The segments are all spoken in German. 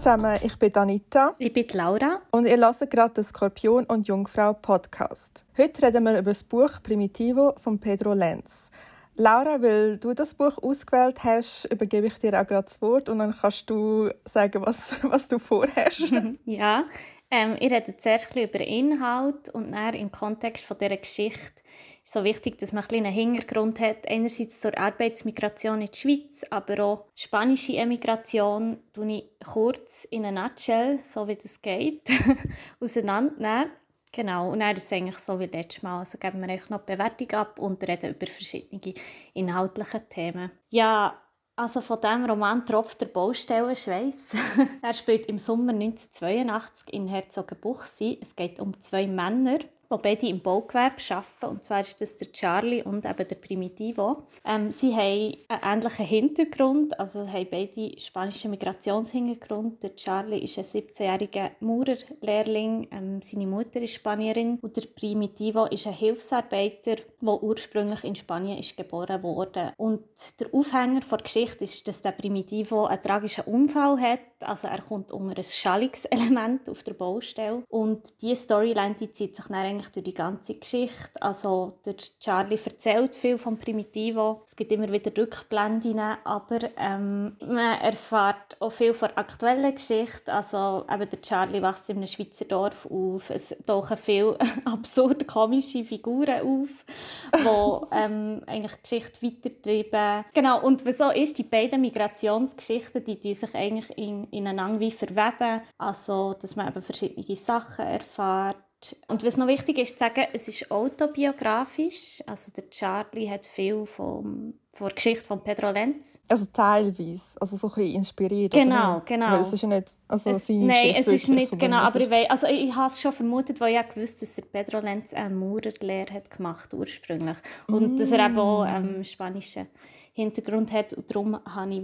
Zusammen, ich bin Anita. Ich bin Laura. Und ihr hört gerade den Skorpion und Jungfrau Podcast. Heute reden wir über das Buch Primitivo von Pedro Lenz. Laura, weil du das Buch ausgewählt hast, übergebe ich dir auch gerade das Wort und dann kannst du sagen, was, was du vorhast. ja, ähm, ich rede zuerst ein über den Inhalt und dann im Kontext von dieser Geschichte ist so wichtig, dass man ein einen Hintergrund hat. Einerseits zur Arbeitsmigration in die Schweiz, aber auch spanische Emigration, tue ich kurz in einer Nutshell, so wie das geht, auseinandernehmen. Genau, und dann ist es eigentlich so wie letztes Mal. Also geben wir euch noch die Bewertung ab und reden über verschiedene inhaltliche Themen. Ja, also von diesem Roman tropft der Baustellenschweiß. er spielt im Sommer 1982 in Herzogenbuchsee. Es geht um zwei Männer, die beide im Baugewerbe arbeiten. Und zwar ist das der Charlie und eben der Primitivo. Ähm, sie haben einen ähnlichen Hintergrund, also haben beide spanischen Migrationshintergrund. Der Charlie ist ein 17-jähriger Maurerlehrling, ähm, seine Mutter ist Spanierin und der Primitivo ist ein Hilfsarbeiter, der ursprünglich in Spanien ist geboren wurde. Und der Aufhänger der Geschichte ist, dass der Primitivo einen tragischen Unfall hat, also er kommt unter ein Schallungselement auf der Baustelle und diese Storyline die zieht sich dann eigentlich durch die ganze Geschichte. Also der Charlie erzählt viel vom Primitivo. Es gibt immer wieder Rückblenden, aber ähm, man erfährt auch viel von der aktuellen Geschichte. Also eben der Charlie wächst in einem Schweizer Dorf auf. Es tauchen viele absurde, komische Figuren auf, die ähm, eigentlich die Geschichte weitertreiben. Genau, und wieso ist, die beiden Migrationsgeschichten, die, die sich eigentlich in, ineinander wie verweben. Also, dass man eben verschiedene Sachen erfährt und was noch wichtig ist zu sagen, es ist autobiografisch. Also der Charlie hat viel vom, von der Geschichte von Pedro Lenz. Also teilweise, also so ein bisschen inspiriert. Genau, oder? genau. Weil es ist ja nicht also es, seine Nein, es ist nicht, genau, aber ich, weiss, also ich habe es schon vermutet, weil ich gewusst dass der Pedro Lenz eine Maurerlehre hat gemacht ursprünglich. Und mm. dass er eben auch einen ähm, spanischen Hintergrund hat und darum habe ich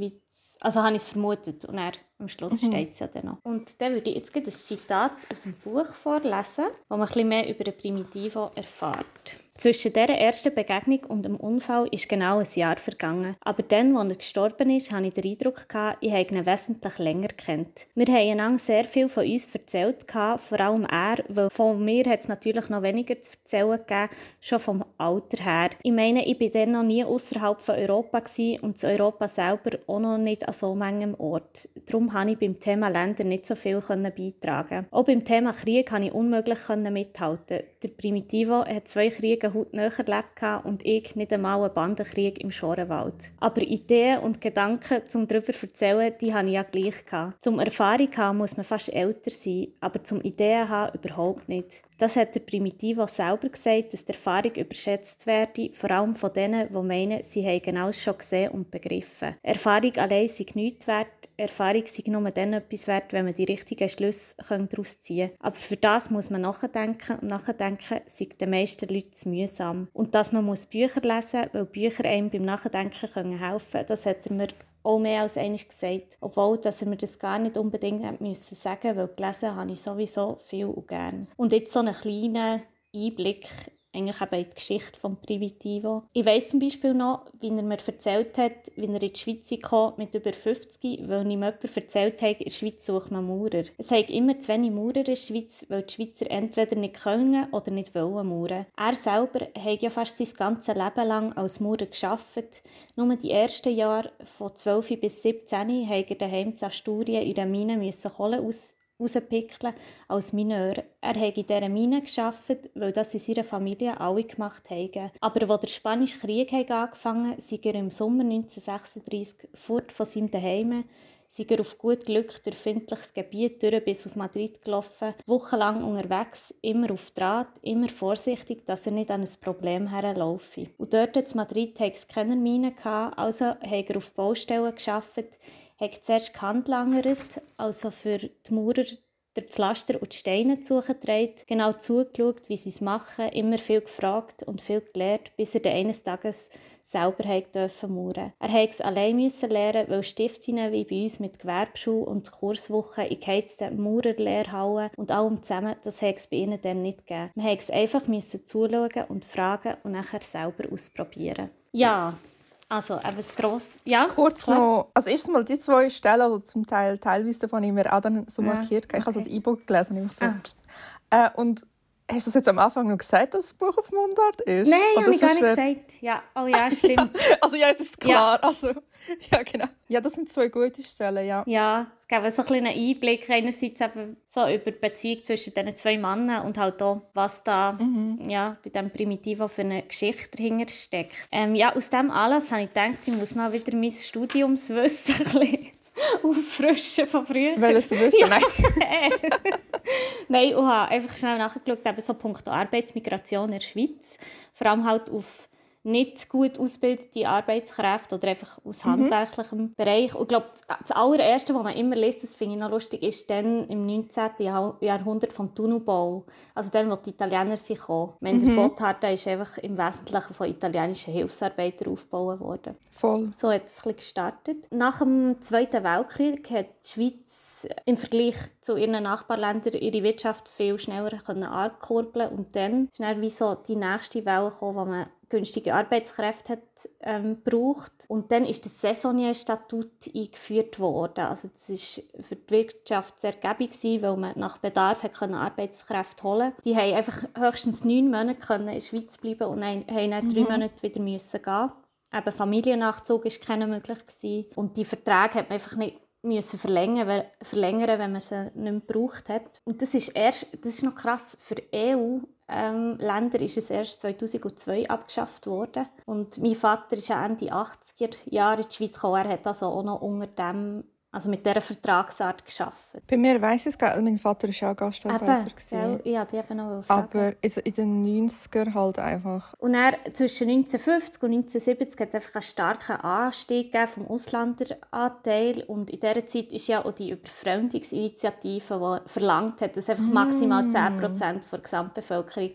also habe ich es vermutet und er, am Schluss mhm. steht es ja dann noch. Und dann würde ich jetzt ein Zitat aus dem Buch vorlesen, wo man ein bisschen mehr über den Primitivo erfährt. Zwischen dieser ersten Begegnung und dem Unfall ist genau ein Jahr vergangen. Aber dann, als er gestorben ist, hatte ich den Eindruck, ich habe ihn wesentlich länger kennt. Wir haben einander sehr viel von uns erzählt, vor allem er, weil von mir hat es natürlich noch weniger zu erzählen gegeben, schon vom Alter her. Ich meine, ich war dann noch nie außerhalb von Europa und zu Europa selber auch noch nicht an so manchem Ort. Darum konnte ich beim Thema Länder nicht so viel beitragen. Auch beim Thema Krieg konnte ich unmöglich mithalten. Der Primitivo hat zwei Kriege Kollegen heute näher erlebt und ich nicht einmal einen Bandenkrieg im Schorenwald. Aber Ideen und Gedanken zum darüber erzählen, die hatte ich ja gleich. Zum Erfahrung haben muss man fast älter sein, aber zum Ideen haben überhaupt nicht. Das hat der Primitivo selber gesagt, dass die Erfahrung überschätzt werde, vor allem von denen, die meinen, sie hätten alles schon gesehen und begriffen. Erfahrung allein sei nichts wert, Erfahrung sei nur dann etwas wert, wenn man die richtigen Schlüsse daraus ziehen kann. Aber für das muss man nachdenken und nachdenken sei den meisten Leuten zu mühsam. Und dass man muss Bücher lesen muss, weil Bücher einem beim Nachdenken helfen können, das hat er mir auch mehr als einmal gesagt. Obwohl, dass er mir das gar nicht unbedingt müssen sagen weil gelesen habe ich sowieso viel und gern. Und jetzt so einen kleinen Einblick eigentlich eben in die Geschichte des Primitivo. Ich weiss zum Beispiel noch, wie er mir erzählt hat, wie er in die Schweiz kam mit über 50, weil ihm jemand erzählt hat, in der Schweiz sucht man Maurer. Es gibt immer zu wenig Maurer in der Schweiz, weil die Schweizer entweder nicht können oder nicht wollen mauern. Er selber hat ja fast sein ganzes Leben lang als Maurer gearbeitet. Nur die ersten Jahre von 12 bis 17 hat er daheim in Asturien in der Mine Kohle aus rauspickeln als Mineur. Er habe in dieser Mine gearbeitet, weil das in seiner Familie alle gemacht haben. Aber als der Spanische Krieg angefangen hat, sei er im Sommer 1936 fort von seinem Zuhause, sei er auf gut Glück durch findliches Gebiet durch bis auf Madrid gelaufen, wochenlang unterwegs, immer auf Draht, immer vorsichtig, dass er nicht an ein Problem herlaufe. Und dort in Madrid hatte es keine Mine, also hat er auf Baustellen gearbeitet, hat zuerst gehandlangert, also für die Maurer der Pflaster und die Steine zu suchen genau zugeschaut, wie sie es machen, immer viel gefragt und viel gelernt, bis er eines Tages selber dürfen mauern. Er musste es allein müssen lernen, weil Stiftungen wie bei uns mit Gewerbeschule und Kurswochen in geheizten Maurerlehrhallen und allem zusammen, das hat es bei ihnen dann nicht gegeben. Man musste es einfach müssen zuschauen und fragen und nachher selber ausprobieren. Ja, Also eben das grosse, ja. Kurz klar. noch, also erstmal die zwei Stellen, also zum Teil teilweise davon ich mir auch dann so markiert. Ja, okay. Ich habe das E-Book gelesen, ich so. Ah. Äh, und Hast du das jetzt am Anfang noch gesagt, dass das Buch auf Mundart ist? Nein, habe ich gar nicht gesagt. Ja, oh ja, stimmt. also ja, jetzt ist es klar. Ja. Also, ja, genau. Ja, das sind zwei gute Stellen, ja. Ja, es gab so ein einen Einblick einerseits eben so über die Beziehung zwischen diesen zwei Männern und halt auch, was da mhm. ja, bei diesem Primitivo für eine Geschichte dahinter steckt. Ähm, ja, aus dem Anlass habe ich gedacht, ich muss mal wieder mein Studiumswissen ein bisschen auffrischen von früher. Welches wissen? Ja. Nein. Nein, ich habe einfach schnell nachgeschaut, eben so Punkt Arbeitsmigration in der Schweiz. Vor allem halt auf nicht gut ausgebildete Arbeitskräfte oder einfach aus mhm. handwerklichem Bereich. Und ich glaube, das allererste, was man immer liest, das finde ich noch lustig, ist dann im 19. Jahrhundert vom Tunnelbau. Also dann, wo die Italiener sich kommen. Mhm. Der Gotthard ist einfach im Wesentlichen von italienischen Hilfsarbeitern aufgebaut worden. Voll. So hat es gestartet. Nach dem Zweiten Weltkrieg hat die Schweiz im Vergleich zu ihren Nachbarländern ihre Wirtschaft viel schneller ankurbeln und dann ist dann wie so die nächste Welle gekommen, wo man günstige Arbeitskräfte hat, ähm, braucht. Und dann ist das Saisonnier-Statut eingeführt worden. Also das ist für die Wirtschaft sehr gäbig weil man nach Bedarf hat können Arbeitskräfte holen konnte. Die haben einfach höchstens neun Monate können in der Schweiz bleiben und haben dann mhm. drei Monate wieder müssen gehen. Eben Familiennachzug war keine möglich. Gewesen. Und die Verträge hat man einfach nicht müssen verlängern, verlängern, wenn man sie nicht mehr gebraucht hat. Und das ist, erst, das ist noch krass, für EU ähm, Länder ist es erst 2002 abgeschafft worden. Und mein Vater ist ja Ende 80er Jahre in die Schweiz gekommen. Er hat also auch noch unter dem also mit dieser Vertragsart geschaffen. Bei mir weiss ich es gar Mein Vater war auch Gastarbeiter. Eben, ja, die haben auch Aber also in den 90er halt einfach. Und er zwischen 1950 und 1970 hat es einfach einen starken Anstieg vom Ausländeranteil. Und in dieser Zeit ist ja auch die Überfremdungsinitiative, die verlangt hat, dass einfach maximal 10% der Gesamtbevölkerung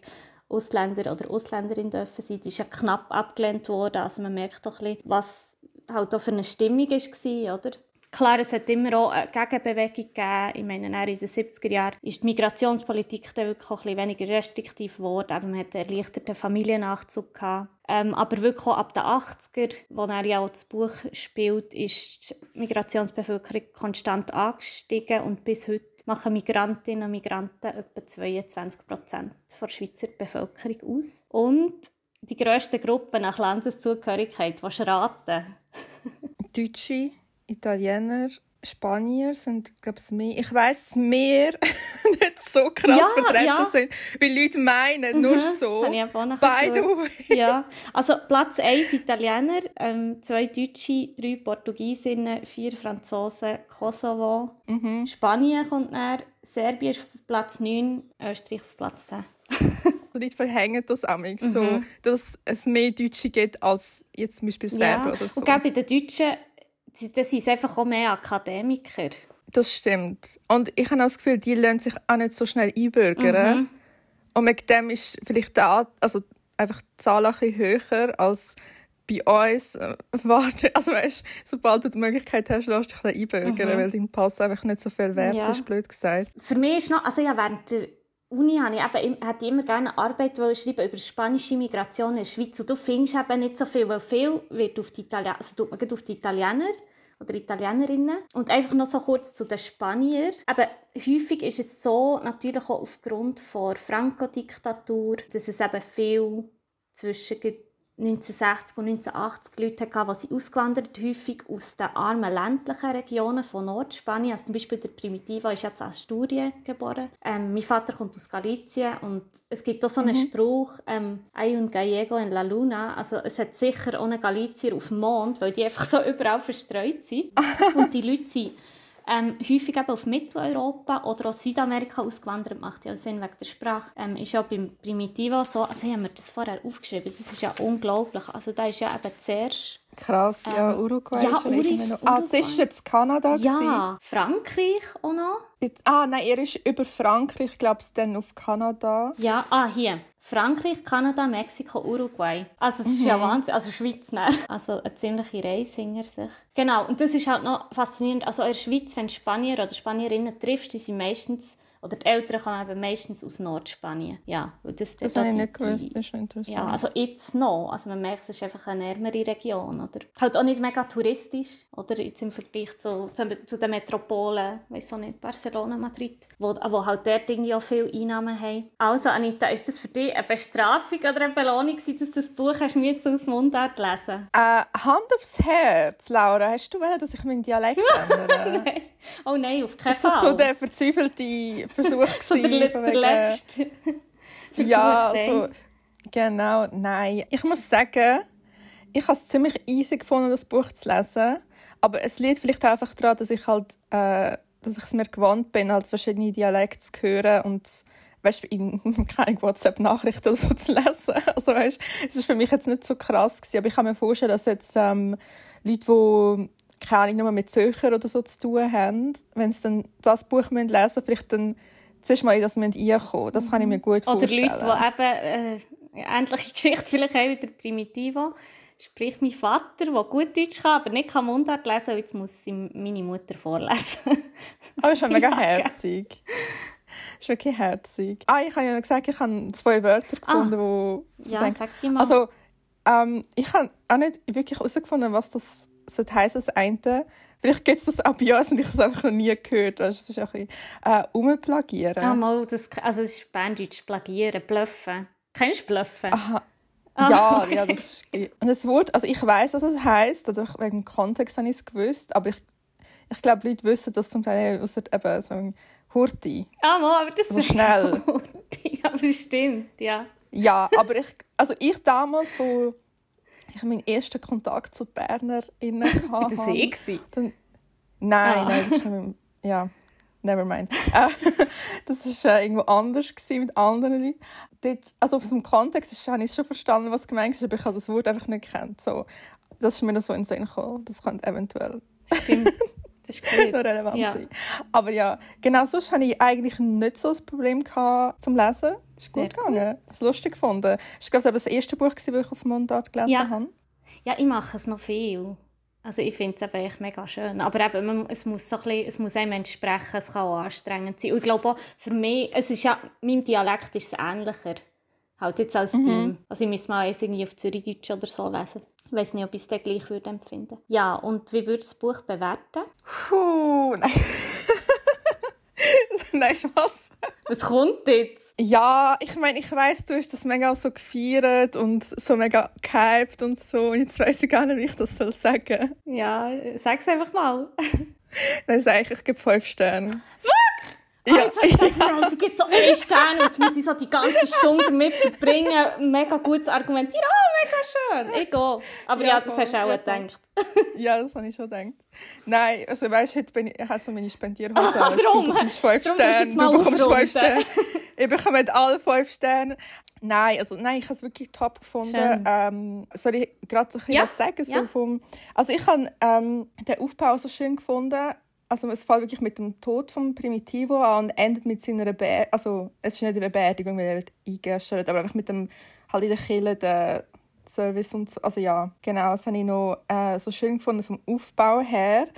Ausländer oder Ausländerin dürfen sein. Die ist ja knapp abgelehnt worden. Also man merkt doch ein bisschen, was halt auch für eine Stimmung war, oder? Klar, es hat immer auch eine Gegenbewegung gegeben. Ich meine, in den 70er Jahren ist die Migrationspolitik dann wirklich auch ein weniger restriktiv geworden. Aber man hatte einen erleichterten Familiennachzug. Gehabt. Ähm, aber wirklich auch ab den 80er, wo er ja auch das Buch spielt, ist die Migrationsbevölkerung konstant angestiegen und bis heute machen Migrantinnen und Migranten etwa 22 Prozent der Schweizer Bevölkerung aus. Und die grösste Gruppe nach Landeszugehörigkeit, was raten? Deutsche Italiener, Spanier sind, glaube ich, mehr. Ich weiß, dass mehr nicht so krass ja, vertreten ja. sind, weil Leute meinen, mhm. nur so. By the way. Ja, also Platz 1 Italiener, ähm, zwei Deutsche, drei Portugiesinnen, vier Franzosen, Kosovo. Mhm. Spanien kommt näher, Serbien ist auf Platz 9, Österreich auf Platz 10. so Leute verhängen das auch mhm. so, dass es mehr Deutsche gibt als jetzt zum Beispiel Serben ja. oder so. Und bei den Deutschen das sind einfach auch mehr Akademiker. Das stimmt. Und ich habe das Gefühl, die lernen sich auch nicht so schnell einbürgern. Mhm. Und mit dem ist vielleicht da, also einfach die Zahl ein bisschen höher als bei uns. Äh, also weißt, sobald du die Möglichkeit hast, lass dich einbürgern, mhm. weil dein Pass einfach nicht so viel wert ja. ist, blöd gesagt. Für mich ist noch, also ja, während der Uni habe ich eben, hatte immer gerne Arbeit schreiben über spanische Migration in der Schweiz. Und du findest eben nicht so viel, weil viel wird auf die, Italiener, also tut man auf die Italiener oder Italienerinnen. Und einfach noch so kurz zu den Spaniern. Aber häufig ist es so, natürlich auch aufgrund der Franco-Diktatur, dass es eben viel zwischen 1960 und 1980 Leute hatten, die sie ausgewandert häufig aus den armen ländlichen Regionen von Nordspanien. Also zum Beispiel der Primitiva ist jetzt in Asturien geboren. Ähm, mein Vater kommt aus Galicien und es gibt auch so einen mhm. Spruch, ähm, «Hay un gallego en la luna». Also es hat sicher auch einen Galicier auf dem Mond, weil die einfach so überall verstreut sind. und die Leute sind ähm, häufig eben auf Mitteleuropa oder aus Südamerika ausgewandert, macht ja Sinn wegen der Sprache. Ähm, ist ja beim Primitivo so, also ich habe mir das vorher aufgeschrieben, das ist ja unglaublich. Also da ist ja eben zuerst Krass, ähm, ja, Uruguay ja, ist schon Uri noch. Ah, das war jetzt Kanada. Ja, gewesen. Frankreich auch noch. Jetzt, ah, nein, er ist über Frankreich, glaube ich, dann auf Kanada. Ja, ah, hier. Frankreich, Kanada, Mexiko, Uruguay. Also das ist ja mhm. Wahnsinn. Also Schweiz, ne? Also eine ziemliche Reise hinter sich. Genau, und das ist halt noch faszinierend. Also in der Schweiz, wenn du Spanier oder Spanierinnen triffst, die sind meistens oder die Eltern kommen eben meistens aus Nordspanien. Ja, das das habe ich nicht gewusst, das ist interessant. Ja, also jetzt noch, also man merkt, es ist einfach eine ärmere Region, oder? Halt auch nicht mega touristisch, oder jetzt im Vergleich zu, zu, zu den Metropolen, weiß auch nicht, Barcelona, Madrid, wo, wo halt dort irgendwie auch viele Einnahmen haben. Also Anita, ist das für dich eine Bestrafung oder eine Belohnung dass du das Buch hast auf Mundart lesen äh, Hand aufs Herz, Laura, hast du wollen, dass ich meinen Dialekt ändere? nein. Oh nein, auf keinen Fall. Ist das so der verzweifelte Versuch so der, der letzte Ja, so, genau, nein. Ich muss sagen, ich habe es ziemlich easy gefunden, das Buch zu lesen. Aber es liegt vielleicht einfach daran, dass ich halt, äh, dass ich es mir gewohnt bin, halt verschiedene Dialekte zu hören und weißt, in keine WhatsApp-Nachrichten so zu lesen. Also weißt, es ist für mich jetzt nicht so krass gewesen, aber ich kann mir vorstellen, dass jetzt ähm, Leute, die keine Ahnung, nur mit Zöchern oder so zu tun haben, wenn sie dann das Buch lesen müssen, vielleicht dann zuerst mal in das reinkommen. Das kann ich mir gut vorstellen. Oder Leute, die eben äh, ähnliche Geschichte vielleicht haben wie der Primitivo. Sprich, mein Vater, der gut Deutsch kann, aber nicht kann Mundart lesen, jetzt muss sie meine Mutter vorlesen. aber es ist schon mega herzig. Das ist wirklich herzig. Ah, ich habe ja gesagt, ich habe zwei Wörter ah. gefunden, ah. wo... Ja, denke, sag die mal. Also, ähm, ich habe auch nicht wirklich herausgefunden, was das sollte heißen, das eine. Vielleicht gibt es das auch bei uns und ich habe es einfach noch nie gehört. Weißt, das ist ein bisschen äh, umplagieren. Ah, mal, das, also es ist Berndeutsch, plagieren, bluffen. Kennst du bluffen? Aha. Ah, ja, okay. ja, das ist, und das Wort, also ich weiß, was es heißt, also wegen dem Kontext habe ich es gewusst, aber ich, ich glaube, Leute wissen das zum Teil außer eben so ein Hurti. Ah, mal, aber das also ist schnell. Hurti, aber stimmt, ja. Ja, aber ich, also ich damals so ich meinen ersten Kontakt zu BernerInnen hatte. Das eh? Dann, nein, ah. nein, das ist nicht ja, never mind. Äh, das war äh, irgendwo anders mit anderen Leuten. Dort, also auf so einem Kontext ist, habe ich schon verstanden, was gemeint ist, aber ich habe das Wort einfach nicht gekannt. So, das ist mir noch so in den Sinn gekommen. Das könnte eventuell Stimmt. Das ist noch relevant ja. sein. Aber ja, genau sonst hatte ich eigentlich nicht so ein Problem zum Lesen. Ist gut gegangen. Ich habe es lustig gefunden. Das war, glaube ich, das erste Buch, das ich auf Mundart gelesen ja. habe. Ja, ich mache es noch viel. Also ich finde es echt mega schön. Aber eben, man, es, muss so ein bisschen, es muss einem entsprechen, es kann auch anstrengend sein. Und ich glaube auch, für mich, es ist ja, meinem Dialekt ist es ähnlicher. Halt jetzt als mhm. Team. Also ich müsste mal irgendwie auf Zürichdeutsch oder so lesen. Ich weiß nicht, ob ich es dann gleich würde empfinden Ja, und wie würdest du das Buch bewerten? Puh, nein. nein, was? Was kommt jetzt? Ja, ich meine, ich weiß, du hast das mega so gefeiert und so mega gehypt und so. Und jetzt weiß ich gar nicht, wie ich das soll sagen. Ja, sag es einfach mal. Dann sage ich, ich gebe fünf Sterne. Was? Ja. Oh, jetzt habe ich gedacht, sie gibt so einen Stern und jetzt muss ich so die ganze Stunde damit verbringen, mega gutes argumentieren. Oh, mega schön. Egal. Aber ja, ja das hast du auch ja, gedacht. ja, das habe ich schon gedacht. Nein, also weißt du, heute bin ich, ich habe so meine Spendierhose. Ah, warum? Du bekommst fünf Sterne. Du bekommst fünf Sterne. ich bekomme alle fünf Sterne. Nein, also nein, ich habe es wirklich top gefunden. Ähm, soll ich gerade so ein bisschen was sagen? So vom, also ich habe ähm, den Aufbau so schön gefunden also es fängt wirklich mit dem Tod von Primitivo an und endet mit seiner Beerdigung. Also es ist nicht eine Beerdigung, weil er wird eingeäschert, aber einfach mit dem halt in der Kirche der Service und so. Also ja, genau, das habe ich noch äh, so schön gefunden vom Aufbau her.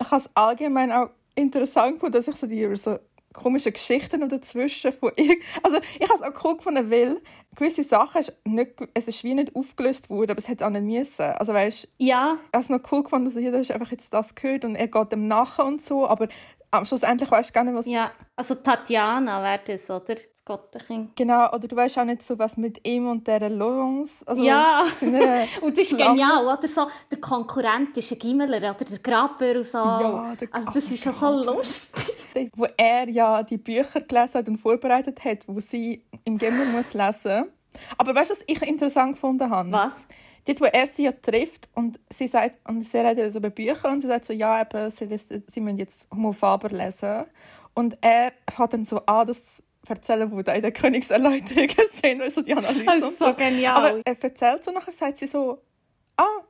Ich habe es allgemein auch interessant gefunden, dass ich so die so komische Geschichten noch dazwischen von also ich habe es auch cool gefunden, weil gewisse Sachen ist nicht, es ist wie nicht aufgelöst worden, aber es hätte auch nicht müssen. Also weißt, ja. Ich habe es noch cool gefunden, dass jeder einfach jetzt das gehört und er geht dem nachher und so, aber am schlussendlich weißt du gar nicht, was... Ja, also Tatjana wäre das, oder? Das Gottenkind. Genau, oder du weißt auch nicht so, was mit ihm und der Laurence... Also ja, und das ist genial, oder? So, der Konkurrent ist ein Gimmeler oder der Grabber und so. Ja, der Also das ist ja so lustig. Wo er ja die Bücher gelesen hat und vorbereitet hat, wo sie im Gimmer muss lesen Aber weißt du, was ich interessant gefunden habe? Was? Dort, wo er sie ja trifft und sie sagt, und sie redet so über Bücher und sie sagt so, ja, eben, sie, sie müssen jetzt Homo Faber lesen. Und er hat dann so an, das erzählen, wo da in der Königserläuterungen sind, also die Analyse Das ist so, so genial. Aber er erzählt so, nachher sagt sie so, ah,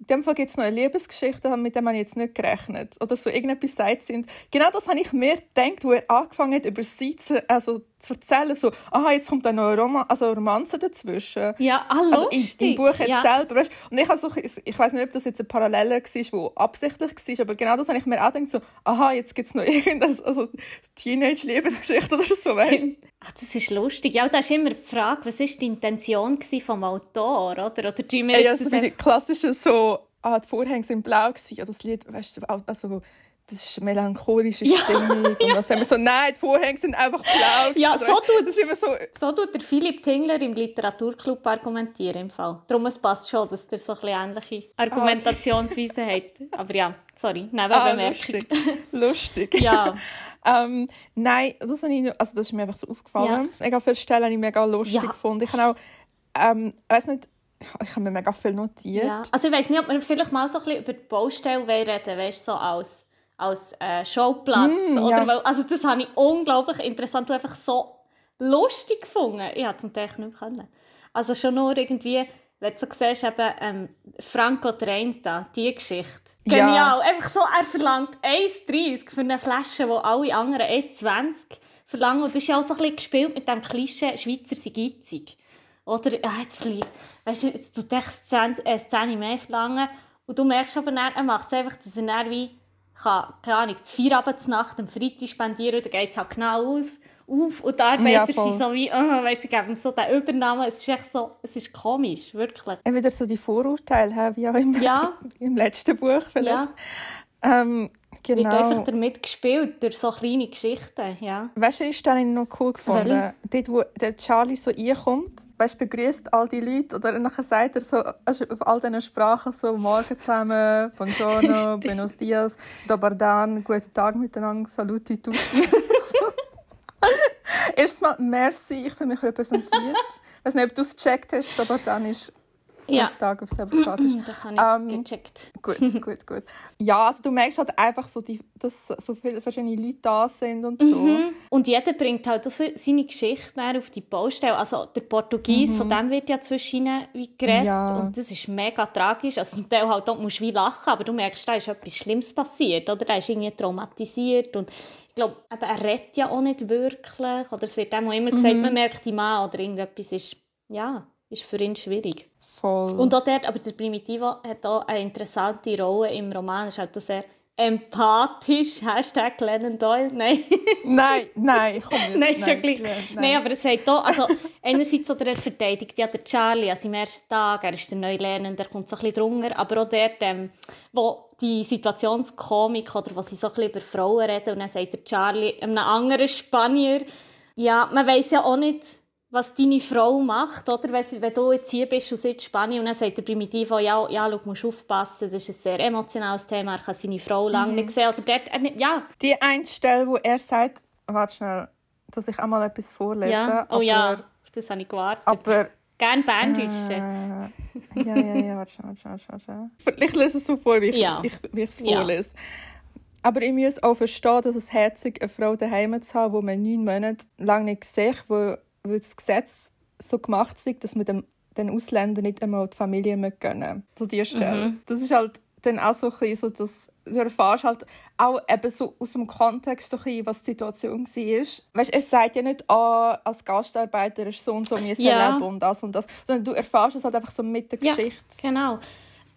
in dem Fall gibt es noch eine Liebesgeschichte, mit der man jetzt nicht gerechnet Oder so irgendetwas sagt sie. Genau das habe ich mir gedacht, wo er angefangen hat, über sie zu, also, zu erzählen, so, aha, jetzt kommt dann noch eine Roma also eine Romanze dazwischen. Ja, ah, also im, im Buch jetzt ja. selber, weißt? Und ich, also, ich, ich weiß nicht, ob das jetzt eine Parallele war, die absichtlich war, aber genau das habe ich mir auch gedacht, so, aha, jetzt gibt es noch irgendeine also Teenage-Liebesgeschichte oder so, weißt Ach, das ist lustig. Ja, da ist immer die Frage, was war die Intention vom Autor, oder? Oder tun wir jetzt ja, also die klassische so, ah, die Vorhänge sind blau gewesen, ja, das Lied, weißt du, also das ist eine melancholische Stimmung. Ja. Und dann sagen wir so, nein, die Vorhänge sind einfach blau. Ja, so, tut, das ist immer so, so tut der Philipp Tingler im Literaturclub argumentieren. Im Fall. Darum es passt schon, dass er so ein ähnliche Argumentationsweise ah. hat. Aber ja, sorry, Nebenbemerkung. Ah, lustig. lustig. Ja. ähm, nein, das, ich, also das ist mir einfach so aufgefallen. Ja. Mega viele Stellen habe ich mega lustig ja. gefunden. Ich habe auch, ähm, weiß nicht, ich habe mir mega viel notiert. Ja. Also ich weiß nicht, ob wir vielleicht mal so ein bisschen über die Baustelle reden weißt, so als als äh, Showplatz. Mm, oder ja. also das habe ich unglaublich interessant und einfach so lustig gefunden. Ich konnte es natürlich nicht können. Also schon nur irgendwie, wenn du so siehst, eben, ähm, Franco Trenta, die Geschichte. Genial. Ja. Einfach so, er verlangt 1,30 für eine Flasche, wo alle anderen 1,20 verlangen. Und das ist ja auch so ein bisschen gespielt mit dem Klischee, Schweizer sind gitzig. Oder, ja, jetzt verliert, weißt du, jetzt tut er 10, äh, 10 mehr verlangen. Und du merkst aber dann, er macht es einfach, dass er dann wie kann, keine Ahnung, zu Feierabendnacht am Freitag spendieren, dann geht es halt genau aus, auf. Und die Arbeiter ja, sind so wie, oh, weißt, sie geben so den Übernahmen. Es ist echt so, es ist komisch, wirklich. Wieder so die Vorurteile, wie auch im, ja. im letzten Buch vielleicht. Ja. Ähm, genau. Wird einfach damit gespielt, durch so kleine Geschichten, ja. Weißt du, ich habe noch cool gefunden? Welche? Dort, wo der Charlie so reinkommt, weißt, begrüßt all die Leute oder nachher sagt er so, also auf all diesen Sprachen so «Morgen zusammen», «Buongiorno», «Buenos dias», «Dobardan», «Guten Tag miteinander», «Saluti tutti». Erstmal «Merci», ich fühle mich repräsentiert. Ich weiß nicht, ob du es gecheckt hast, «Dobardan» ist ja. Tag auf Selbstgratisch. Das habe ich ähm, gecheckt. Gut, gut, gut. Ja, also du merkst halt einfach so, die, dass so viele verschiedene Leute da sind und so. Mhm. Und jeder bringt halt seine Geschichte auf die Baustelle. Also der Portugies, mhm. von dem wird ja zwischen wie geredet. Ja. Und das ist mega tragisch. Also zum Teil halt, musst du wie lachen, aber du merkst, da ist etwas Schlimmes passiert. Oder? Da ist irgendwie traumatisiert. Und ich glaube, er redet ja auch nicht wirklich. Oder es wird auch immer gesagt, mhm. man merkt ihn an oder irgendetwas ist, ja, ist für ihn schwierig. Voll. Und auch dort, aber der Primitivo hat auch eine interessante Rolle im Roman. Es ist halt sehr empathisch. Hashtag Lennon Doyle. Nein. nein, nein, komm jetzt. Nein, ist ja gleich. Nein. nein, aber es hat auch, also einerseits oder er verteidigt ja der Charlie an seinem ersten Tag, er ist der neue Lernende, der kommt so ein bisschen drunter, aber auch dort, ähm, wo die Situationskomik oder wo sie so ein bisschen über Frauen reden und dann sagt der Charlie einem anderen Spanier, ja, man weiß ja auch nicht, was deine Frau macht, oder? Wenn, du jetzt hier bist und sitzt in Spanien und dann sagt der Primitivo, ja, ja, schau, musst aufpassen, das ist ein sehr emotionales Thema, er kann seine Frau lange mhm. nicht sehen, oder dort, äh, ja. Die eine Stelle, wo er sagt, warte schnell, dass ich einmal etwas vorlese. Ja. Oh aber, ja, das habe ich gewartet. Aber Gerne Berndeutsch. Äh, ja, ja, ja, warte, warte, warte, warte. Ich lese es so vor, wie ich, ja. ich, wie es vorlese. Ja. Aber ich muss auch verstehen, dass es herzig eine Frau daheim zu haben, die man neun Monate lang nicht sieht, wo weil das Gesetz so gemacht ist, dass man dem, den Ausländern nicht einmal die Familie mehr gönnen zu dieser Stelle. Mhm. Das ist halt dann auch so ein bisschen so, dass du erfährst halt auch eben so aus dem Kontext so ein bisschen, was die Situation war. Weißt, er sagt ja nicht, ah, als Gastarbeiter ist so und so müssen ja. leben und das und das, sondern du erfährst es halt einfach so mit der ja, Geschichte. genau.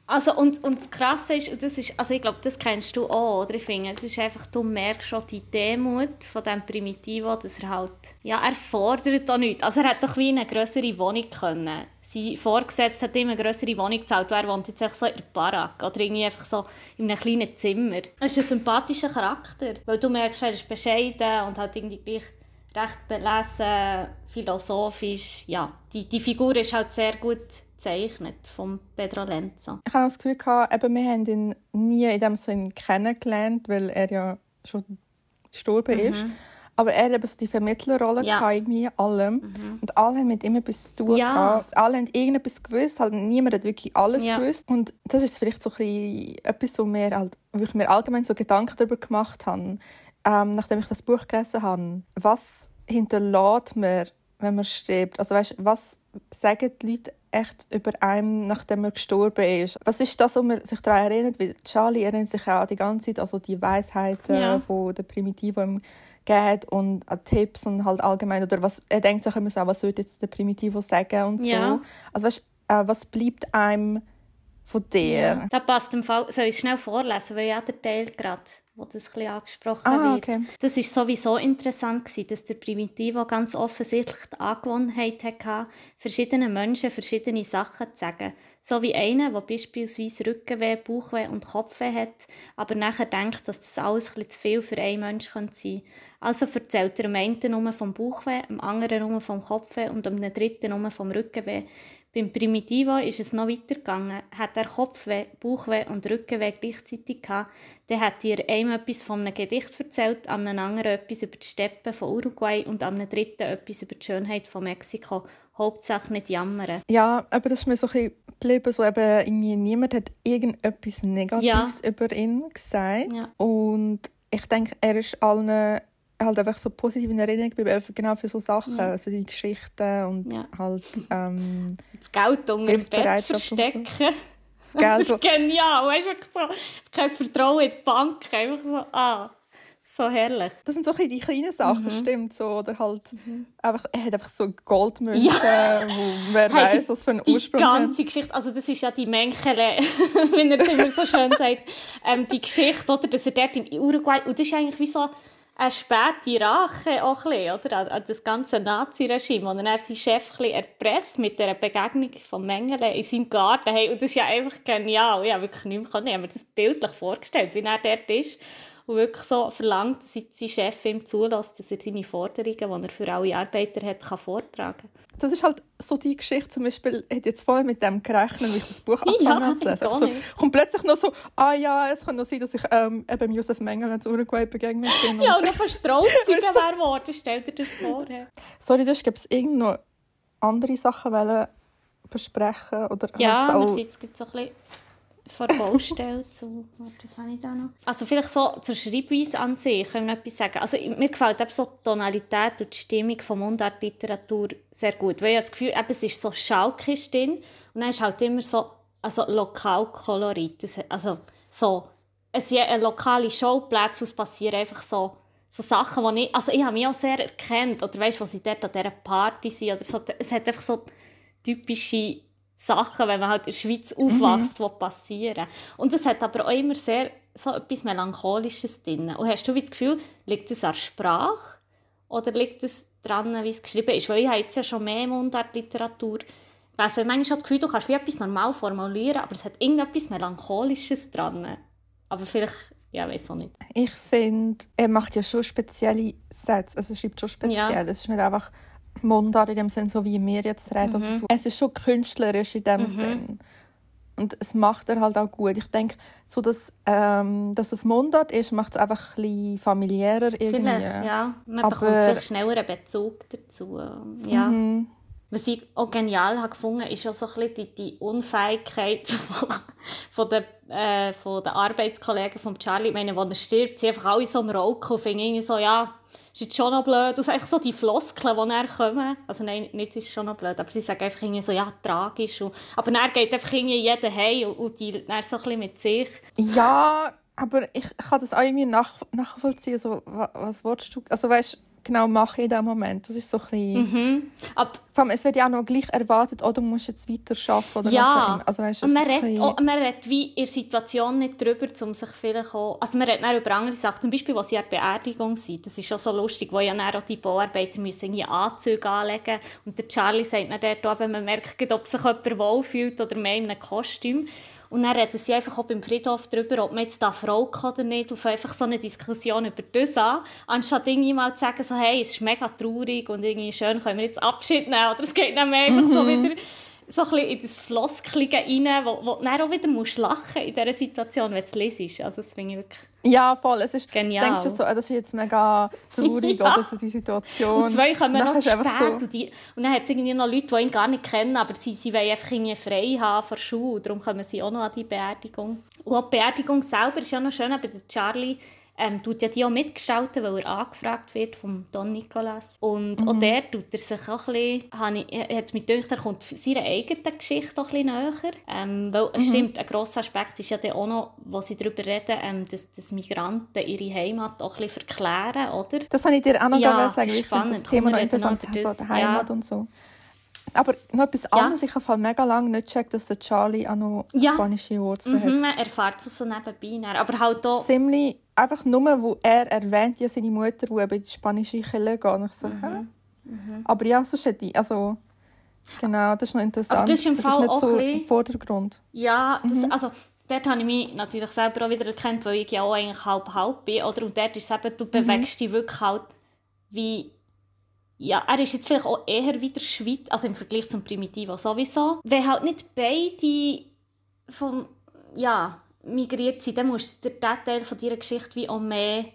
Also und, und das Krasse ist, und das ist, also ich glaube, das kennst du auch, oder? Ich finde, es ist einfach, du merkst schon die Demut von diesem Primitivo, dass er halt, ja, er fordert da nichts. Also er hat doch wie eine größere Wohnung können. Sein Vorgesetzter hat ihm eine größere Wohnung gezahlt, er wohnt jetzt einfach so in der Barack oder irgendwie einfach so in einem kleinen Zimmer. Er ist ein sympathischer Charakter, weil du merkst, er ist bescheiden und hat irgendwie gleich recht belesen, philosophisch, ja. Die, die Figur ist halt sehr gut gezeichnet von Pedro Lenzo. Ich habe das Gefühl, gehabt, eben, wir haben ihn nie in dem Sinn kennengelernt, weil er ja schon gestorben mhm. ist. Aber er hat eben so die Vermittlerrolle ja. irgendwie in allem. Mhm. Und alle haben mit ihm etwas zu tun ja. gehabt. Alle haben irgendetwas gewusst. Halt niemand hat wirklich alles ja. gewusst. Und das ist vielleicht so ein bisschen etwas, wo, wir halt, wo ich mir allgemein so Gedanken darüber gemacht habe, ähm, nachdem ich das Buch gelesen habe. Was hinterlässt man, wenn man stirbt? Also weißt, was sagen die Leute echt über einen, nachdem er gestorben ist. Was ist das, wo man sich daran erinnert? Weil Charlie erinnert sich auch die ganze Zeit an also die Weisheiten ja. von der Primitivo im gibt und Tipps und halt allgemein, oder was, er denkt sich immer so, was würde jetzt der Primitivo sagen und so. Ja. Also weißt, äh, was bleibt einem von dir? Ja, das passt im Fall, soll ich schnell vorlesen, weil ja der Teil gerade wo das ein angesprochen ah, wird. Okay. Das ist sowieso interessant gewesen, dass der Primitivo ganz offensichtlich die Angewohnheit hatte, verschiedenen Menschen verschiedene Sachen zu sagen. So wie einer, der beispielsweise Rückenweh, Bauchweh und Kopfweh hat, aber nachher denkt, dass das alles ein zu viel für einen Menschen sein könnte. Also erzählt er dem einen nur vom Bauchweh, dem anderen nur vom Kopfweh und dem dritten nur vom Rückenweh. Beim Primitivo ist es noch weitergegangen. Hat er Kopfweh, Bauchweh und Rückenweh gleichzeitig gehabt, dann hat er einem etwas von einem Gedicht erzählt, an einem anderen etwas über die Steppen von Uruguay und an einem dritten etwas über die Schönheit von Mexiko. Hauptsache nicht jammern. Ja, aber das ist mir so ein geblieben, so eben irgendwie niemand hat irgendetwas Negatives ja. über ihn gesagt. Ja. Und ich denke, er ist allen halt einfach so positiv in Erinnerung bleiben, genau für so Sachen, ja. also die Geschichten und ja. halt ähm, das Geld unter dem Bett verstecken. So. Das, Geld, das ist genial, weißt du, so, kein Vertrauen in die Bank, einfach so, ah, so herrlich. Das sind so die kleinen Sachen, mhm. stimmt, so, oder halt mhm. einfach, er hat einfach so Goldmünzen, ja. wo wer hey, weiß, was für einen Ursprung Die ganze hat. Geschichte, also das ist ja die Menkele, wie er es immer so schön sagt, ähm, die Geschichte, oder, dass er dort in Uruguay, und das ist eigentlich wie so eine späte Rache auch ein bisschen, oder? An, an das ganze Nazi-Regime. Und er seinen Chef erpresst mit der Begegnung von Mengele in seinem Garten. Hey, und das ist ja einfach genial. Ich habe wirklich nicht mehr, ich habe mir das bildlich vorgestellt, wie er dort ist und wirklich so verlangt, dass sein Chef ihm zulässt, dass er seine Forderungen, die er für alle Arbeiter hat, kann vortragen kann. Das ist halt so die Geschichte, zum Beispiel, ich jetzt voll mit dem gerechnet, wie ich das Buch angefangen ja, zu lesen. Also, kommt plötzlich noch so, ah ja, es kann noch sein, dass ich ähm, eben Josef Mengele zu Uruguay begegnet bin. ja, und noch verstrahlt wäre geworden, stell dir das vor. Sorry, du hast irgend noch andere Sachen besprechen oder Ja, einerseits gibt es ein bisschen vor Baustelle zu, was habe ich da noch? Also vielleicht so zur Schreibweise an sich, können wir noch etwas sagen. Also mir gefällt eben so die Tonalität und die Stimmung von Mundartliteratur sehr gut, weil ich das Gefühl, eben, es ist so schalkisch drin und dann ist halt immer so also Lokalkolorit, also so es ist eine lokale Showplätze, es passieren einfach so so Sachen, die ich, also ich habe mich auch sehr erkannt, oder weißt, was sie dort an dieser Party sind, oder so, es hat einfach so typische Sachen, wenn man halt in der Schweiz aufwächst, mhm. die passieren. Und es hat aber auch immer sehr so etwas Melancholisches drin. Und hast du das Gefühl, liegt es an der Sprache oder liegt es daran, wie es geschrieben ist? Weil ich habe jetzt ja schon mehr Mundartliteratur gelesen. Manchmal habe das Gefühl, du kannst wie etwas normal formulieren, aber es hat irgendetwas Melancholisches dran. Aber vielleicht ja, weiß auch nicht. Ich finde, er macht ja schon spezielle Sätze. Also er schreibt schon speziell. Ja. Es ist nicht einfach Mundart in dem Sinn, so wie wir jetzt reden. Mhm. So. Es ist schon künstlerisch in dem mhm. Sinn. Und es macht er halt auch gut. Ich denke, so dass ähm, das auf Mundart ist, macht es einfach ein bisschen familiärer irgendwie. Vielleicht, ja. Man Aber, bekommt vielleicht schneller einen Bezug dazu. Ja. Mhm. Was ich auch genial habe gefunden ist auch so die, die Unfähigkeit von, von, der, äh, den Arbeitskollegen von Charlie. Ich meine, wenn er stirbt, sind einfach alle so am Rauchen und finden irgendwie so, ja, ist jetzt schon noch blöd. Also einfach so die Floskeln, die dann kommen. Also nein, nicht ist schon noch blöd, aber sie sagen einfach irgendwie so, ja, tragisch. Und, aber dann geht einfach irgendwie jeder heim und, und die dann so ein bisschen mit sich. Ja, aber ich kann das auch irgendwie nach, nachvollziehen. So, was, was willst du? Also weißt genau mache in diesem Moment. Das ist so ein bisschen... Mhm. Ab allem, es wird ja auch noch gleich erwartet, oh, du musst jetzt weiter arbeiten oder ja. was auch. Also, weißt, und man, redet, bisschen... oh, man redet wie in der Situation nicht darüber, um sich vielleicht auch... Also man redet dann über andere Sachen, zum Beispiel, was ja Beerdigung sind. Das ist schon so lustig, wo ja dann auch die Bauarbeiter müssen irgendwie Anzüge anlegen und der Charlie sagt dann dort, wenn man merkt, ob sich jemand wohlfühlt oder mehr in einem Kostüm. Und dann reden sie einfach auch beim Friedhof darüber, ob man jetzt da Frau oder nicht, auf einfach so eine Diskussion über das an, anstatt irgendwie mal zu sagen, so, hey, es ist mega traurig und irgendwie schön, können wir jetzt Abschied nehmen, oder es geht nicht mehr einfach mhm. so wieder so ein bisschen in das Floskelige rein, wo, wo du dann auch wieder musst lachen in dieser Situation, wenn du es liest. Also das finde ich wirklich Ja, voll. Es ist, genial. Denkst du so, das ist jetzt mega traurig, ja. oder so die Situation. Und zwei kommen noch spät so und, die, und dann hat es irgendwie noch Leute, die ihn gar nicht kennen, aber sie, sie wollen einfach irgendwie frei haben vor Schule, darum kommen sie auch noch an die Beerdigung. Und auch die Beerdigung selber ist ja noch schön, bei Charlie ähm, tut ja die auch mitgestalten, weil er angefragt wird vom Don Nicolas. Und mhm. auch der tut er sich auch ein bisschen, hat es mir gedacht, er kommt seiner eigenen Geschichte auch ein bisschen näher. Ähm, weil, mhm. stimmt, ein grosser Aspekt ist ja dann auch noch, wo sie darüber reden, ähm, dass, dass Migranten ihre Heimat auch ein bisschen verklären, oder? Das habe ich dir auch noch ja, sagen. Ich finde das Thema noch interessant, so die Heimat ja. und so. Aber noch etwas ja. anderes, ich habe mega lange nicht gecheckt, dass der Charlie auch noch ja. spanische Wurzeln mhm, hat. Man erfährt es so nebenbei. Aber halt auch... Ziemlich, einfach nur, wo er erwähnt ja seine Mutter, die eben in die spanische Kirche geht. Ich so, mhm. Mhm. Aber ja, sonst hätte ich, also... Genau, das ist noch interessant. Aber das ist im Fall ist auch so im Vordergrund. Ja, das, mhm. also dort habe ich mich natürlich selber auch wieder erkannt, weil ich ja auch eigentlich halb-halb bin. Oder? Und dort ist es eben, du mhm. bewegst dich wirklich halt wie ja, er ist jetzt vielleicht auch eher wieder Schweiz, also im Vergleich zum Primitivo sowieso. Wenn halt nicht beide vom, ja, migriert sind, dann musst du den Teil von dieser Geschichte wie auch mehr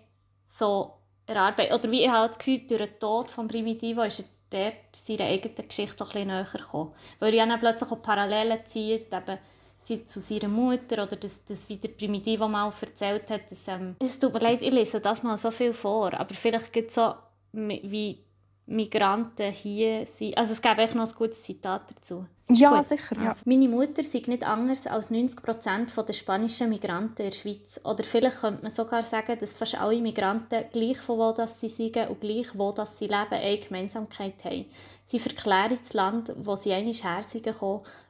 so erarbeiten. Oder wie ich halt das Gefühl, durch den Tod von Primitivo ist er dort seiner eigenen Geschichte auch ein bisschen näher gekommen. Weil er dann plötzlich auch Parallelen zieht, eben zu seiner Mutter oder das, das wie der Primitivo mal erzählt hat. Dass, ähm, es tut mir leid, ich lese das mal so viel vor, aber vielleicht gibt es so wie Migranten hier sind. Also es gäbe echt noch ein gutes Zitat dazu. Ja, Gut. sicher. Ja. Also, meine Mutter sei nicht anders als 90 Prozent der spanischen Migranten in der Schweiz. Oder vielleicht könnte man sogar sagen, dass fast alle Migranten, gleich von wo das sie sind und gleich wo das sie leben, eine Gemeinsamkeit haben. Sie verklären das Land, wo sie einmal her sind,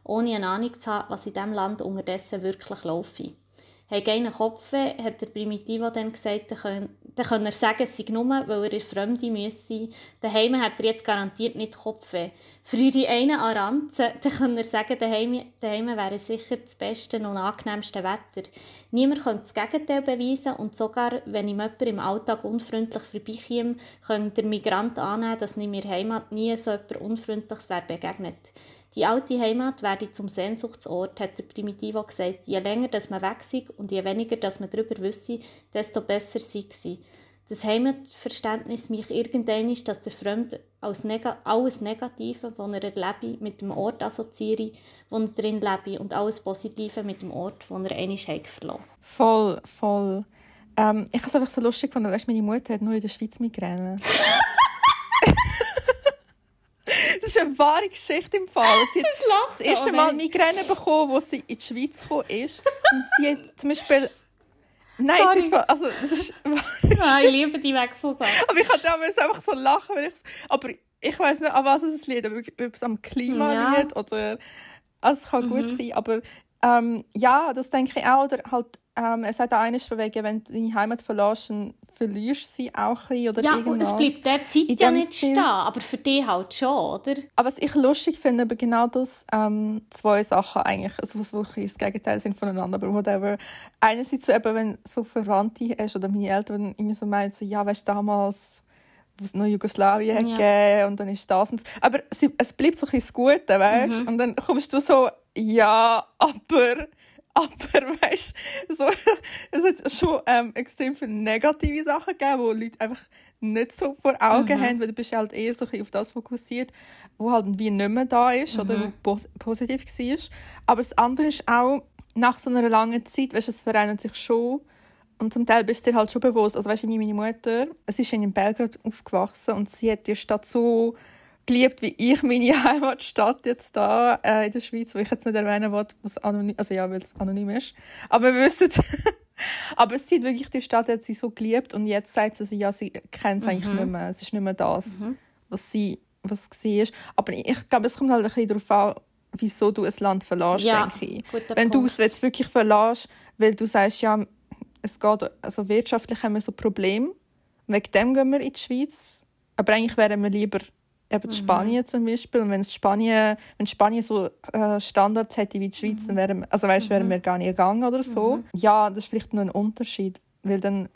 ohne eine Ahnung zu haben, was in diesem Land unterdessen wirklich läuft haben einen Kopf, hat der Primitivo dann gesagt, dann kann, dann kann er sagen, es sei nur, weil er in Fremde müsse. Daheim hat er jetzt garantiert nicht Kopf. Für ihre einen Aranze, dann kann er sagen, daheim, daheim wäre sicher das beste und angenehmste Wetter. Niemand könnte das Gegenteil beweisen und sogar, wenn ihm jemand im Alltag unfreundlich vorbeikäme, könnte der Migrant annehmen, dass in meiner Heimat nie so etwas Unfreundliches wäre begegnet. Die alte Heimat werde zum Sehnsuchtsort, hat der Primitivo gesagt. Je länger dass man weg ist und je weniger dass man darüber wüsste, desto besser sei sie. Das Heimatverständnis mich irgendein ist, dass der Fremde als neg alles Negative, das er erlebe, mit dem Ort assoziiere, wo er drin lebe und alles Positive mit dem Ort, wo er einmal verloren Voll, voll. Ähm, ich habe es einfach so lustig gefunden, weißt, meine Mutter hat nur in der Schweiz Migräne. Das ist eine wahre Geschichte im Fall. Sie hat das, das erste Mal Migräne bekommen, als sie in die Schweiz gekommen ist. Und sie hat zum Beispiel... Nein, Sorry. sie hat, also, das ist ja, Ich liebe die Wechselsachen. Aber ich hatte damals einfach so lachen, weil ich... Aber ich weiß nicht, an was es liegt, ob es am Klima ja. liegt oder... Also es kann mhm. gut sein, aber ähm, ja, das denke ich auch. Oder halt ähm, er sagt auch eines von wegen, wenn du deine Heimat verlässt, dann verlierst du sie auch ein oder ja, irgendwas. Ja, es bleibt der Zeit ja nicht Stil. stehen, aber für dich halt schon, oder? Aber was ich lustig finde, aber genau das, ähm, zwei Sachen eigentlich, also das wirklich das Gegenteil sind voneinander, aber whatever. Einerseits so eben, wenn so Verwandte hast oder meine Eltern immer so meinen, so, ja, weißt du, damals wo es noch Jugoslawien hat ja. gegeben und dann ist das und das. Aber es, es bleibt so ein bisschen das Gute, weißt mhm. Und dann kommst du so, ja, aber aber weißt so, es hat schon ähm, extrem viele negative Sachen gegeben, wo Leute einfach nicht so vor Augen mhm. haben, weil du bist halt eher so auf das fokussiert, wo halt wie nicht mehr da ist mhm. oder wo positiv war. Aber das andere ist auch, nach so einer langen Zeit, weißt, es verändert sich schon und zum Teil bist du dir halt schon bewusst, also weißt du, meine Mutter, es ist in Belgrad aufgewachsen und sie hat die Stadt so geliebt, wie ich meine Heimatstadt jetzt da äh, in der Schweiz, wo ich jetzt nicht erwähnen will, was anonym, also ja, weil es anonym ist. Aber wir wissen, aber sie hat wirklich die Stadt hat sie so geliebt und jetzt sagt sie, ja, sie kennt es mhm. eigentlich nicht mehr. Es ist nicht mehr das, mhm. was sie was war. Aber ich glaube, es kommt halt ein bisschen darauf an, wieso du ein Land verlässt, ja, denke ich. Wenn du es jetzt wirklich verlässt, weil du sagst, ja, es geht, also wirtschaftlich haben wir so Probleme, wegen dem gehen wir in die Schweiz, aber eigentlich wären wir lieber eben mhm. Spanien zum Beispiel. Und wenn Spanien, wenn Spanien so äh, Standards hätte wie die Schweiz, mhm. dann wären, also weißt, wären mhm. wir gar nicht gegangen oder so. Mhm. Ja, das ist vielleicht noch ein Unterschied, weil dann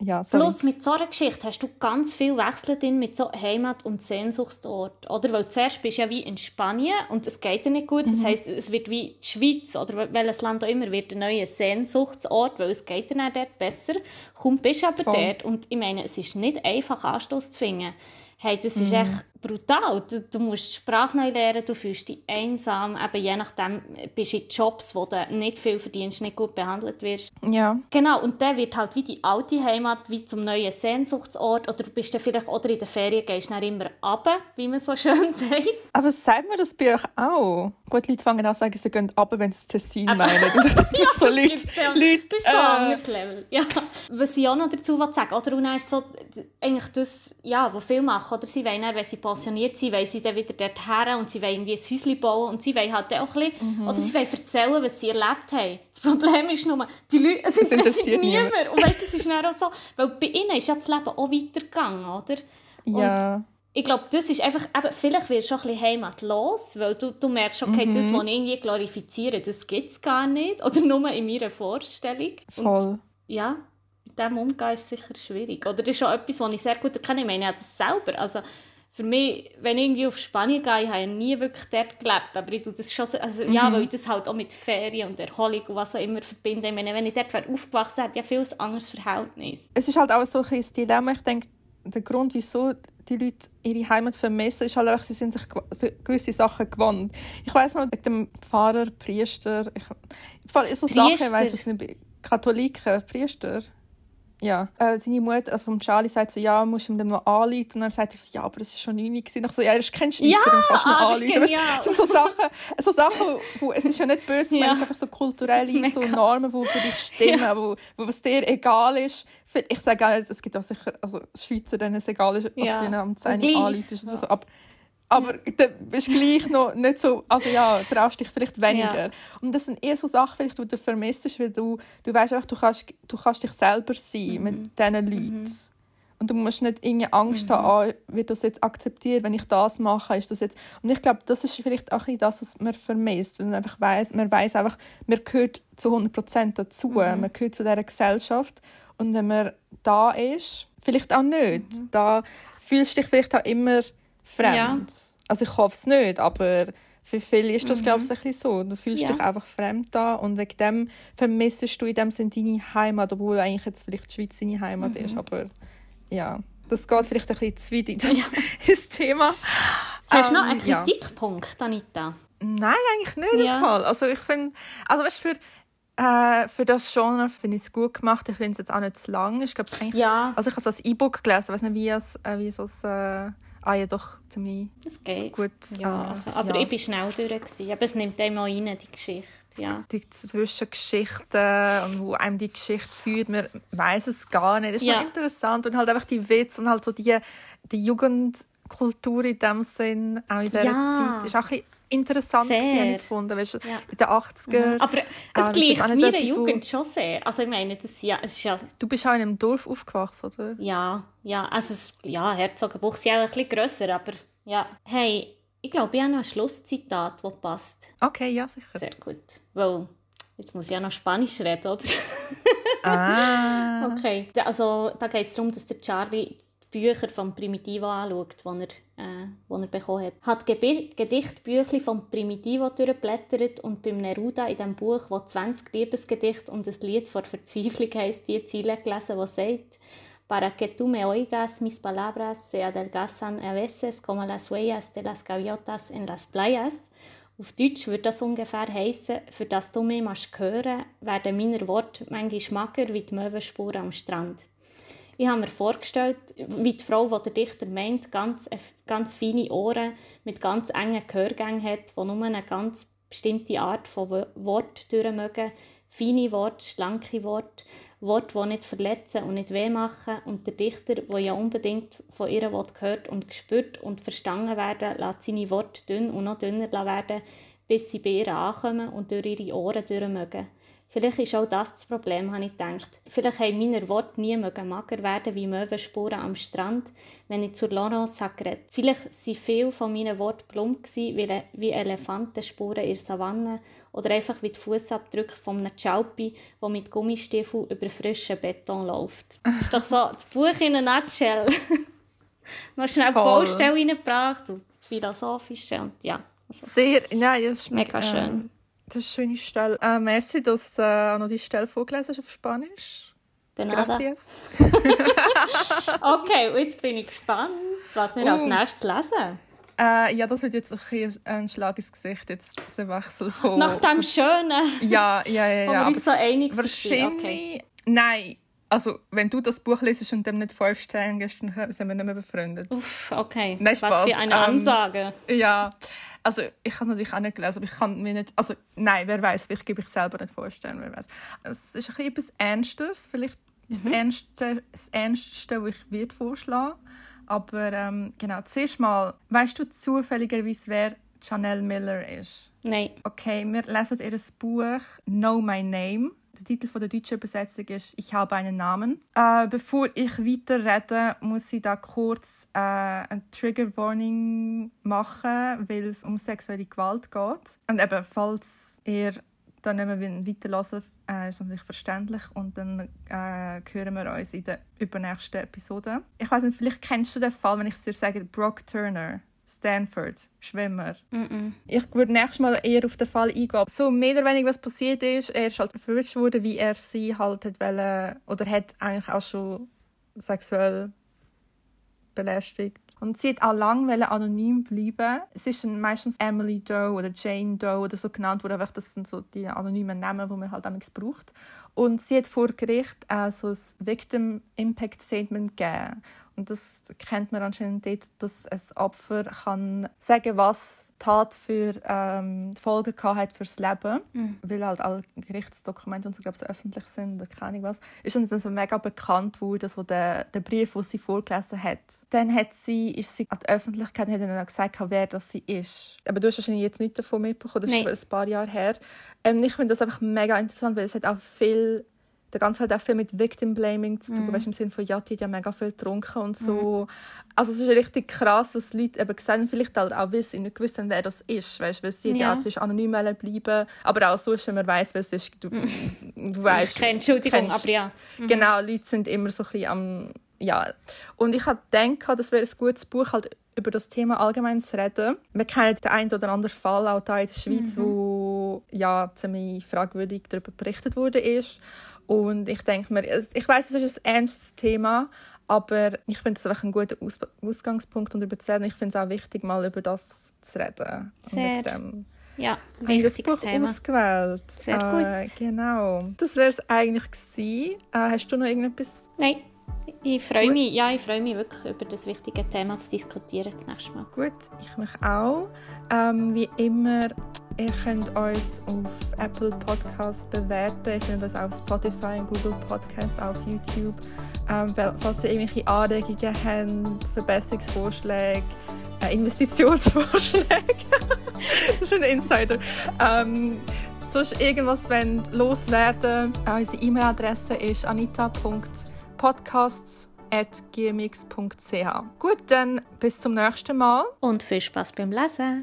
ja, Plus mit so einer Geschichte hast du ganz viel Wechsel drin mit so Heimat- und Sehnsuchtsort. Oder? Weil zuerst bist du ja wie in Spanien und es geht dir nicht gut. Das mhm. heisst, es wird wie die Schweiz oder welches Land auch immer wird ein neuer Sehnsuchtsort, weil es geht dir dort besser. Komm, bist aber Voll. dort. Und ich meine, es ist nicht einfach, Anstoß zu finden. Hey, das ist mhm. echt, brutal. Du, du musst die Sprache neu lernen, du fühlst dich einsam. Eben je nachdem bist du in Jobs, wo du nicht viel verdienst, nicht gut behandelt wirst. Ja. Genau, und dann wird halt wie die alte Heimat wie zum neuen Sehnsuchtsort. Oder du bist dann vielleicht, oder in der Ferien gehst du immer runter, wie man so schön sagt. Aber sagt man das bei euch auch? Gut, Leute fangen an zu sagen, sie gehen runter, wenn sie Tessin meinen. ja, so Leute, Leute, das ist so ein äh, anderes Level. Ja. Was ich auch noch dazu sagen oder? Und dann ist so, eigentlich das, ja, was viele machen, oder? Sie wollen dann, wenn sie pensioniert sind, wollen sie dann wieder dorthin und sie wollen irgendwie ein Häuschen bauen und sie wollen halt auch ein bisschen, mhm. oder sie wollen erzählen, was sie erlebt haben. Das Problem ist nur, die Leute, es interessiert, interessiert niemand. niemand. Und weißt das ist dann auch so, weil bei ihnen ist ja das Leben auch weitergegangen, oder? Ja. Und ich glaube, das ist einfach, eben, vielleicht wirst du schon ein bisschen heimatlos, weil du, du merkst, okay, mhm. das, was ich irgendwie glorifiziere, das gibt es gar nicht. Oder nur in meiner Vorstellung. Voll. Und, ja, mit dem umgehen ist sicher schwierig. Oder das ist schon etwas, was ich sehr gut erkenne. Ich meine, ich habe das selber. Also, für mich, wenn ich irgendwie auf Spanien gehe, ich habe nie wirklich dort gelebt, aber ich tue das schon, also, mhm. ja, weil ich das halt auch mit Ferien und Erholung und was auch immer verbinde. Ich meine, wenn ich dort aufgewachsen wäre, hätte ich ja viel anderes Verhältnis. Es ist halt auch so ein Dilemma. Ich denke, der Grund, wieso die Leute ihre Heimat vermissen, ist halt einfach, sie sind sich gewisse Sachen gewohnt. Ich weiß noch, wegen dem Pfarrer, Priester, ich, so Sachen, ich weiß es nicht, Katholiken, Priester, ja. Äh, seine Mutter, also vom Charlie, sagt so, ja, musst du ihm noch anrufen. Und dann sagt er so, ja, aber es war schon 9 Uhr. Ich so, ja, er ist kein Schweizer, ja, dann kannst du noch ah, anrufen. Das sind so Sachen, so Sachen, wo, es ist ja nicht böse, ja. es ist einfach so kulturelle so Normen, die für dich stimmen, ja. wo, wo was dir egal ist. Ich sage auch, es gibt auch sicher, also Schweizer, denen es egal ist, ob ja. du am 10 Uhr anrufst oder so. Aber aber du bist gleich noch nicht so, also ja, traust dich vielleicht weniger. Ja. Und das sind eher so Sachen, vielleicht, die du vermisst, weil du, du weißt einfach, du kannst, du kannst dich selber sein mhm. mit diesen Leuten. Mhm. Und du musst nicht irgendwie Angst mhm. haben, ah, wird das jetzt akzeptiert, wenn ich das mache, ist das jetzt... Und ich glaube, das ist vielleicht auch das, was man vermisst, weil man einfach weiss, man weiß einfach, man gehört zu 100% dazu, mhm. man gehört zu dieser Gesellschaft und wenn man da ist, vielleicht auch nicht, mhm. da fühlst du dich vielleicht auch immer fremd. Ja. Also ich hoffe es nicht, aber für viele ist das, mhm. glaube ich, ein bisschen so. Du fühlst ja. dich einfach fremd da und wegen dem vermissest du in dem Sinne deine Heimat, obwohl eigentlich jetzt vielleicht die Schweiz deine Heimat mhm. ist. Aber ja, das geht vielleicht ein bisschen zu weit das, ja. das Thema. Hast du ähm, noch einen Kritikpunkt, ja. Anita? Nein, eigentlich nicht. Ja. Fall. Also ich finde, also weißt, für äh, für das Genre finde ich es gut gemacht. Ich finde es jetzt auch nicht zu lang. Ich glaube, ja. also ich habe so ein E-Book gelesen, ich weiß nicht, wie es, äh, wie es äh, Ah ja, doch, ziemlich das geht. gut. Ja, äh, also, aber ja. ich war schnell durch. Gewesen. Aber es nimmt einem auch rein, die Geschichte. Ja. Die Zwischengeschichten, wo einem die Geschichte führt, man weiß es gar nicht. Das ist ja. interessant. Und halt einfach die Witze und halt so die, die Jugendkultur in dem Sinn, auch in dieser ja. Zeit, ist auch ein interessant sehr. gefunden, weißt, ja. in den 80er. Mhm. Aber es gleicht meiner Jugend schon sehr. Also ich meine, das, ja, es ist ja... Du bist auch in einem Dorf aufgewachsen, oder? Ja, ja, also es, ja, Herzogenbuch ist ja ein bisschen grösser, aber ja. Hey, ich glaube, ich habe noch ein Schlusszitat, das passt. Okay, ja, sicher. Sehr gut, weil jetzt muss ich ja noch Spanisch reden, oder? ah. Okay, also da geht es darum, dass der Charlie Bücher von Primitivo anschaut, die er, äh, die er bekommen hat. Hat Gedichtbücher von Primitivo durchgeblättert und beim Neruda in dem Buch, wo 20 Liebesgedichte und ein Lied vor Verzweiflung heisst, die Ziele gelesen, die sagt Para que tú me oigas, mis palabras se adelgazan a veces como las huellas de las gaviotas en las playas. Auf Deutsch würde das ungefähr heißen, für das du mich hören werden meine Worte manchmal schmacker wie die Möwenspuren am Strand. Ich habe mir vorgestellt, wie die Frau, die der Dichter meint, ganz, äh, ganz feine Ohren mit ganz engen Gehörgängen hat, die nur eine ganz bestimmte Art von Wort mögen. Feine Worte, schlanke Worte, Worte, die nicht verletzen und nicht weh machen. Und der Dichter, der ja unbedingt von ihr Wort gehört und gespürt und verstanden werden, lässt seine Worte dünn und noch dünner werden, bis sie bei ihr ankommen und durch ihre Ohren mögen. Vielleicht ist auch das das Problem, habe ich gedacht. Vielleicht haben meine Worte nie mager werden wie Möwenspuren am Strand, wenn ich zur Laurence geredet Vielleicht waren viele von meinen Worten plump wie, wie Elefantenspuren in der Savanne oder einfach wie die Fußabdrücke von einem Chalpi, der mit Gummistiefeln über frischen Beton läuft. Das ist doch so das Buch in einer Nutshell. Noch schnell die Baustelle reingebracht und das Philosophische und ja. Also, Sehr, nein, das ist mega schön. Ähm das ist eine schöne Stelle. Äh, merci, dass du äh, noch die Stelle vorgelesen hast auf Spanisch. De nada. okay, und jetzt bin ich gespannt, was wir uh. als nächstes lesen. Äh, ja, das wird jetzt ein, ein Schlag ins Gesicht, jetzt der Wechsel von... Nach dem Schönen. Ja, ja, ja. ja. Wir uns so einig Wahrscheinlich... Okay. Nein, also wenn du das Buch lesest und dem nicht fünf Sterne gibst, dann sind wir nicht mehr befreundet. Uff, okay. Nein, Was für eine ähm, Ansage. Ja, also ich habe es natürlich auch nicht gelesen, aber ich kann mir nicht, also nein, wer weiß, vielleicht gebe ich selber nicht vorstellen, wer weiß. Es ist ein etwas Ernstes, vielleicht ist mhm. das, Ernste, das Ernsteste, was ich würde vorschlagen aber ähm, genau, zuerst mal, weißt du zufälligerweise, wer Chanel Miller ist? Nein. Okay, wir lesen ihr Buch «Know My Name». Der Titel von der deutschen Übersetzung ist «Ich habe einen Namen». Äh, bevor ich weiterrede, muss ich da kurz äh, eine Trigger Warning machen, weil es um sexuelle Gewalt geht. Und eben, falls ihr dann nicht mehr weiterhören äh, ist natürlich verständlich und dann äh, hören wir uns in der übernächsten Episode. Ich weiß nicht, vielleicht kennst du den Fall, wenn ich dir sage, Brock Turner. Stanford, Schwimmer. Mm -mm. Ich würde nächstes Mal eher auf den Fall eingehen. So mehr oder weniger was passiert ist, er ist halt verwirrt worden, wie er sie halt hat wollen, oder hat eigentlich auch schon sexuell belästigt. Und sie hat auch lange anonym bleiben. Es ist meistens Emily Doe oder Jane Doe oder so genannt, wurde einfach das sind so die anonymen Namen, die man halt damals braucht. Und sie hat vor Gericht äh, so ein Victim Impact Statement gegeben. Und das kennt man anscheinend dort, dass ein Opfer kann sagen, was Tat für ähm, Folgen hat fürs Leben, mhm. weil halt alle Gerichtsdokumente und so glaube ich so öffentlich sind oder keine Ahnung was. Ist dann so mega bekannt worden, so der, der Brief, den sie vorgelesen hat. Dann hat sie, ist sie an die Öffentlichkeit hat dann gesagt, wer das sie ist. Aber du hast wahrscheinlich jetzt nicht davon mitbekommen, das nee. ist ein paar Jahre her. Ähm, ich finde das einfach mega interessant, weil es hat auch viel der ganze halt auch viel mit Victim Blaming zu tun, mm. weißt, im Sinne von, ja, die hat ja mega viel getrunken und so. Mm. Also es ist richtig krass, was die Leute eben haben, vielleicht halt auch wissen, nicht gewusst haben, wer das ist, weißt, weil sie ja. ja anonym bleiben, aber auch so, wenn man weiß, wer es ist, du, du weißt. Keine Entschuldigung, kennst, aber ja. Mhm. Genau, Leute sind immer so ein bisschen am, ja. Und ich habe gedacht, das wäre ein gutes Buch, halt über das Thema allgemein zu reden. Wir kennen den einen oder anderen Fall auch hier in der Schweiz, mhm. wo ja ziemlich fragwürdig darüber berichtet wurde ist. Und ich denke mir, ich weiß, es ist ein ernstes Thema, aber ich finde es einfach ein guter Aus Ausgangspunkt und überzeugen. Ich finde es auch wichtig, mal über das zu reden. Sehr. Ja, wichtiges Thema. ausgewählt. Sehr äh, gut. Genau. Das wäre es eigentlich gewesen. Äh, hast du noch irgendetwas? Nein. Ich freue mich, ja, ich freue mich wirklich über das wichtige Thema zu diskutieren das nächste Mal. Gut, ich mich auch. Ähm, wie immer, ihr könnt uns auf Apple Podcast bewerten. Ihr findet uns auf Spotify, Google Podcast, auf YouTube. Ähm, falls ihr irgendwelche Anregungen habt, Verbesserungsvorschläge, äh, Investitionsvorschläge. das ist ein Insider. Ähm, sonst irgendwas wenn loswerden. Unsere E-Mail-Adresse ist anita.com podcasts.gmx.ch. Gut, dann bis zum nächsten Mal. Und viel Spaß beim Lesen.